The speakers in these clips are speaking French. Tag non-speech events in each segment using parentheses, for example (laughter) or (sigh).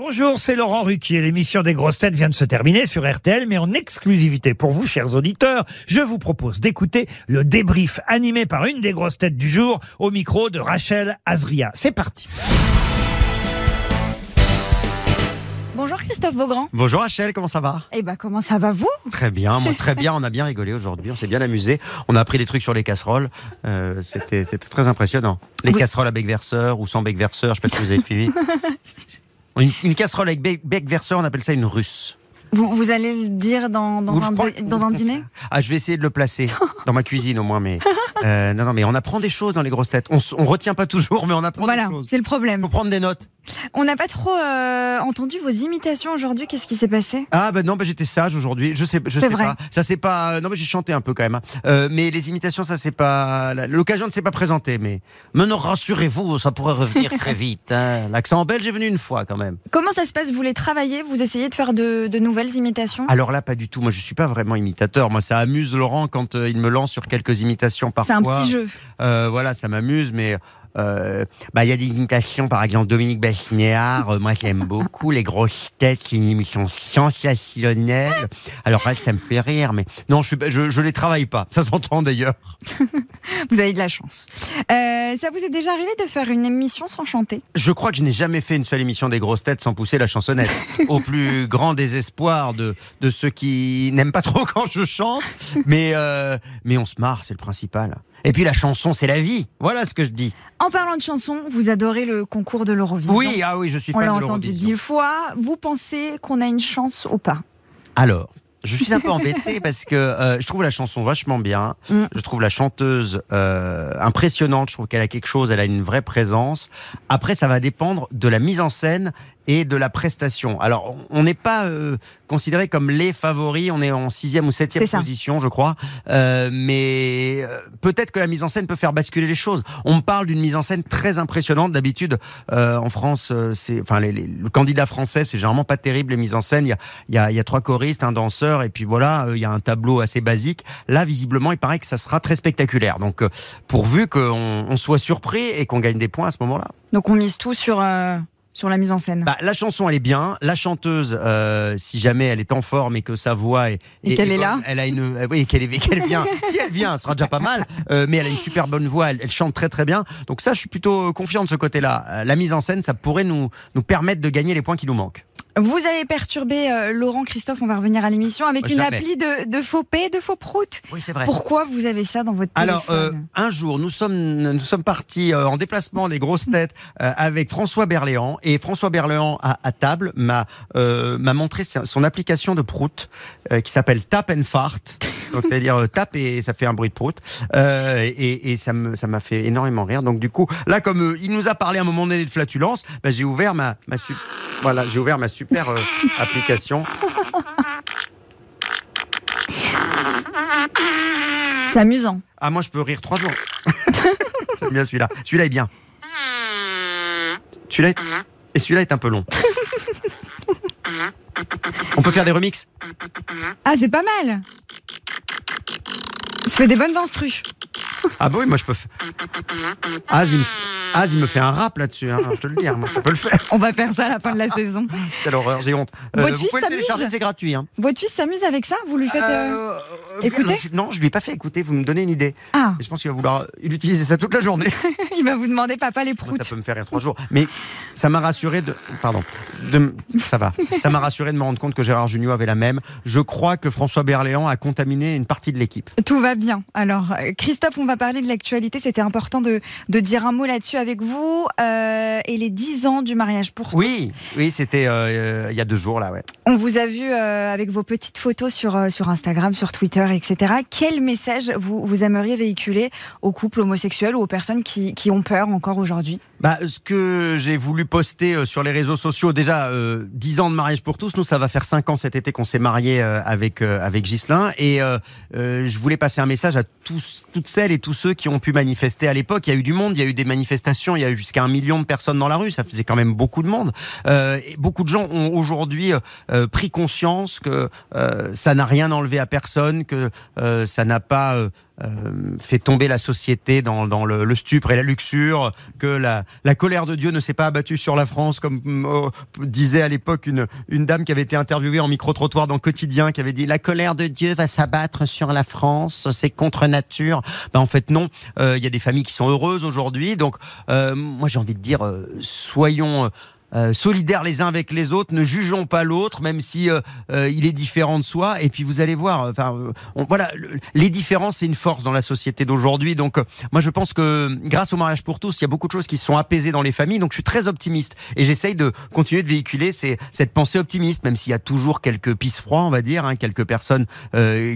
Bonjour, c'est Laurent Ruquier. L'émission des grosses têtes vient de se terminer sur RTL, mais en exclusivité pour vous, chers auditeurs, je vous propose d'écouter le débrief animé par une des grosses têtes du jour au micro de Rachel Azria. C'est parti. Bonjour Christophe Beaugrand. Bonjour Rachel, comment ça va? Eh ben comment ça va vous? Très bien, moi très bien, on a bien rigolé aujourd'hui, on s'est bien amusé. On a appris des trucs sur les casseroles, euh, c'était c'était très impressionnant. Les Oui. casseroles à bec verseur ou sans bec verseur, je sais pas si vous avez suivi. (laughs) Une, une casserole avec bec, bec verseur, on appelle ça une russe. vous, vous allez le dire dans, dans un, crois- dans un dîner? (laughs) Ah, je vais essayer de le placer dans ma cuisine au moins, mais euh, non, non, mais on apprend des choses dans les grosses têtes. On, on retient pas toujours, mais on apprend Voilà, des choses. c'est le problème. Faut prendre des notes. On n'a pas trop euh, entendu vos imitations aujourd'hui. Qu'est-ce qui s'est passé? Ah ben non, ben j'étais sage aujourd'hui. Je sais, je sais vrai. pas. Ça c'est pas. Non mais j'ai chanté un peu quand même. hein. Euh, mais les imitations, ça c'est pas. L'occasion ne s'est pas présentée. Mais non, rassurez-vous, ça pourrait revenir très (laughs) vite. hein. L'accent belge est venu une fois quand même. Comment ça se passe? Vous les travaillez? Vous essayez de faire de, de nouvelles imitations? Alors là, pas du tout. Moi, je suis pas vraiment imitateur. Moi, ça amuse Laurent quand euh, il me lance sur quelques imitations parfois. C'est un petit jeu. Euh, voilà, ça m'amuse, mais. Euh, bah, il y a des imitations, par exemple, Dominique Besnéard, euh, moi j'aime beaucoup, Les Grosses Têtes, c'est une émission sensationnelle. Alors là, ça me fait rire, mais non, je, je, je les travaille pas, ça s'entend d'ailleurs. (laughs) Vous avez de la chance. Euh, ça vous est déjà arrivé de faire une émission sans chanter? Je crois que je n'ai jamais fait une seule émission des Grosses Têtes sans pousser la chansonnette, (laughs) au plus grand désespoir de, de ceux qui n'aiment pas trop quand je chante, mais, mais on se marre, c'est le principal. Et puis la chanson, c'est la vie, voilà ce que je dis. En parlant de chansons, vous adorez le concours de l'Eurovision. Oui, ah oui, je suis On fan l'a de entendu dix fois. Vous pensez qu'on a une chance ou pas? Alors, je suis un peu embêté (laughs) parce que euh, je trouve la chanson vachement bien. Mm. Je trouve la chanteuse euh, impressionnante. Je trouve qu'elle a quelque chose, elle a une vraie présence. Après, ça va dépendre de la mise en scène et de la prestation. Alors, on n'est pas euh, considéré comme les favoris. On est en sixième ou septième position, je crois. Euh, mais euh, peut-être que la mise en scène peut faire basculer les choses. On me parle d'une mise en scène très impressionnante. D'habitude, en France, c'est, enfin, les- les- le candidat français, c'est généralement pas terrible les mises en scène. Il y a, il y a, il y a trois choristes, un danseur, et puis voilà, il y a un tableau assez basique. Là, visiblement, il paraît que ça sera très spectaculaire. Donc, pourvu qu'on on soit surpris et qu'on gagne des points à ce moment-là. Donc on mise tout sur, sur la mise en scène. Bah, la chanson, elle est bien. La chanteuse, euh, si jamais elle est en forme et que sa voix est. Et qu'elle est là. Elle a une. euh, Oui, qu'elle est- (laughs) qu'elle vient. si elle vient, ce sera déjà pas mal. Euh, mais elle a une super bonne voix. Elle, elle chante très très bien. Donc ça, je suis plutôt confiant de ce côté-là. Euh, la mise en scène, ça pourrait nous, nous permettre de gagner les points qui nous manquent. Vous avez perturbé euh, Laurent Christophe, on va revenir à l'émission, avec une appli de, de faux paix, de faux prout. Oui, c'est vrai. Pourquoi vous avez ça dans votre Alors, euh, téléphone un jour, nous sommes, nous sommes partis euh, en déplacement des grosses têtes euh, avec François Berléand. Et François Berléand, à, à table, m'a euh, m'a montré son son application de prout euh, qui s'appelle Tap and Fart. (laughs) Donc, c'est-à-dire euh, tape et ça fait un bruit de prout. Euh, et, et ça me ça m'a fait énormément rire. Donc, du coup, là, comme euh, il nous a parlé à un moment donné de flatulence, bah, j'ai ouvert ma, voilà, j'ai ouvert ma super euh, application. C'est amusant. Ah, moi, je peux rire trois jours. (laughs) J'aime bien celui-là. Celui-là est bien. Celui-là est... Et celui-là est un peu long. On peut faire des remixes? Ah, c'est pas mal. Ça fait des bonnes instrus. Ah bah oui, moi je peux faire... Az, il me... Az, il me fait un rap là-dessus, hein, je te le dis, hein, moi ça peut le faire. On va faire ça à la fin de la saison. Quelle horreur, j'ai honte. Votre vous fils pouvez le télécharger, s'amuse c'est gratuit. Hein. Votre fils s'amuse avec ça Vous lui faites. euh, Euh, euh, écouter je- Non, je lui ai pas fait écouter, vous me donnez une idée. Ah, Et je pense qu'il va vouloir utiliser ça toute la journée. (laughs) il va vous demander, papa, les Moi, proutes. ça peut me faire rire trois jours. Mais ça m'a rassuré de. Pardon. De... Ça va. Ça m'a rassuré de me rendre compte que Gérard Junior avait la même. Je crois que François Berléand a contaminé une partie de l'équipe. Tout va bien. Alors, euh, Christophe, on va parler de l'actualité. C'était important de, de dire un mot là-dessus avec vous. Euh, et les 10 ans du mariage pour tous. Oui, oui, c'était euh, euh, il y a deux jours là, ouais. On vous a vu euh, avec vos petites photos sur, sur Instagram, sur Twitter, etc. Quel message vous, vous aimeriez véhiculer aux couples homosexuels ou aux personnes qui, qui ont peur encore aujourd'hui? Bah, ce que j'ai voulu poster euh, sur les réseaux sociaux, déjà euh, 10 ans de mariage pour tous. Nous, ça va faire 5 ans cet été qu'on s'est marié avec euh, avec Ghislain, et euh, euh, je voulais passer un message à tous, toutes celles et tous ceux qui ont pu manifester à l'époque. Il y a eu du monde, il y a eu des manifestations, il y a eu jusqu'à un million de personnes dans la rue. Ça faisait quand même beaucoup de monde. Euh, et beaucoup de gens ont aujourd'hui euh, pris conscience que euh, ça n'a rien enlevé à personne, que euh, ça n'a pas euh, fait tomber la société dans, dans le, le, stupre et la luxure, que la, la, colère de Dieu ne s'est pas abattue sur la France, comme oh, disait à l'époque une, dame qui avait été interviewée en micro-trottoir dans Quotidien, qui avait dit La colère de Dieu va s'abattre sur la France, c'est contre nature. Ben, en fait, non. Il y a des familles qui sont heureuses aujourd'hui. Donc, moi, j'ai envie de dire, soyons euh, solidaires les uns avec les autres, ne jugeons pas l'autre, même si euh, euh, il est différent de soi. Et puis vous allez voir, enfin, voilà, les différences c'est une force dans la société d'aujourd'hui. Donc moi je pense que grâce au mariage pour tous, il y a beaucoup de choses qui se sont apaisées dans les familles. Donc je suis très optimiste et j'essaye de continuer de véhiculer cette pensée optimiste, même s'il y a toujours quelques pistes froids, on va dire, hein, quelques personnes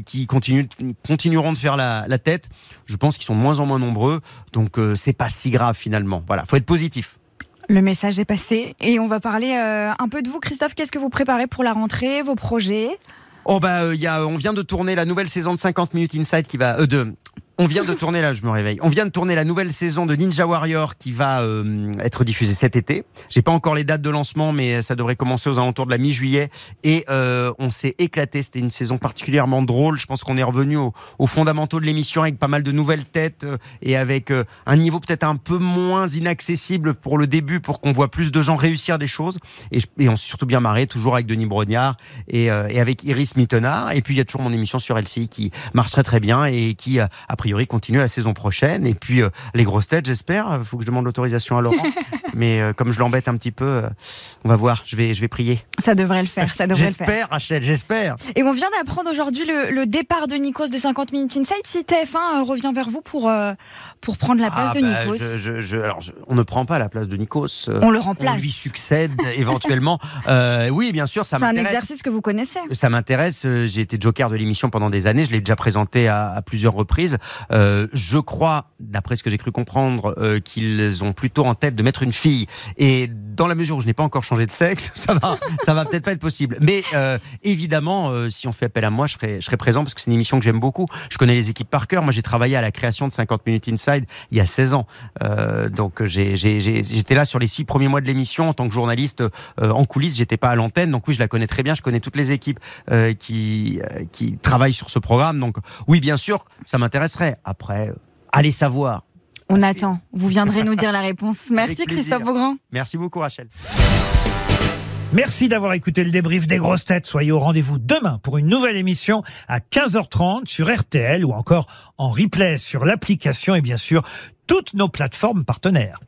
qui continueront de faire la, la tête. Je pense qu'ils sont de moins en moins nombreux, donc c'est pas si grave finalement. Voilà, faut être positif. Le message est passé et on va parler euh, un peu de vous, Christophe. Qu'est-ce que vous préparez pour la rentrée, vos projets? Oh bah, euh, y on vient de tourner la nouvelle saison de 50 minutes inside qui va euh, de on vient de tourner là, je me réveille. On vient de tourner la nouvelle saison de Ninja Warrior qui va euh, être diffusée cet été. J'ai pas encore les dates de lancement, mais ça devrait commencer aux alentours de la mi-juillet. Et euh, on s'est éclaté. C'était une saison particulièrement drôle. Je pense qu'on est revenu aux, fondamentaux de l'émission avec pas mal de nouvelles têtes euh, et avec un niveau peut-être un peu moins inaccessible pour le début, pour qu'on voit plus de gens réussir des choses. Et, on s'est surtout bien marré, toujours avec Denis Brognard et, et avec Iris Mittenard. Et puis il y a toujours mon émission sur LCI qui marche très très bien et qui après priori, continue la saison prochaine. Et puis, euh, les grosses têtes, j'espère. Il faut que je demande l'autorisation à Laurent. (laughs) Mais euh, comme je l'embête un petit peu, euh, on va voir. Je vais, je vais prier. Ça devrait le faire. Ça devrait J'espère, Rachel, j'espère. Et on vient d'apprendre aujourd'hui le, départ de Nikos de 50 minutes inside. Si TF1 revient vers vous pour, pour prendre la place ah, de bah, Nikos. alors, on ne prend pas la place de Nikos. On le remplace. On lui succède (laughs) éventuellement. oui, bien sûr, ça C'est un exercice que vous connaissez. Ça m'intéresse. J'ai été joker de l'émission pendant des années. Je l'ai déjà présenté à, à plusieurs reprises. Euh, je crois, d'après ce que j'ai cru comprendre, euh, qu'ils ont plutôt en tête de mettre une fille. Et dans la mesure où je n'ai pas encore changé de sexe, (laughs) ça va, ça va peut-être pas être possible. Mais euh, évidemment, si on fait appel à moi, je serai, présent parce que c'est une émission que j'aime beaucoup. Je connais les équipes par cœur. Moi, j'ai travaillé à la création de 50 minutes inside il y a 16 ans. donc, j'étais là sur les six premiers mois de l'émission en tant que journaliste en coulisses. J'étais pas à l'antenne, donc oui, je la connais très bien. Je connais toutes les équipes qui qui travaillent sur ce programme. Donc, oui, bien sûr, ça m'intéresserait. Après, euh, allez savoir. On attend. Vous viendrez nous dire la réponse. (laughs) Merci Christophe Beaugrand. Merci beaucoup Rachel. Merci d'avoir écouté le débrief des grosses têtes. Soyez au rendez-vous demain pour une nouvelle émission à 15h30 sur RTL ou encore en replay sur l'application et bien sûr toutes nos plateformes partenaires.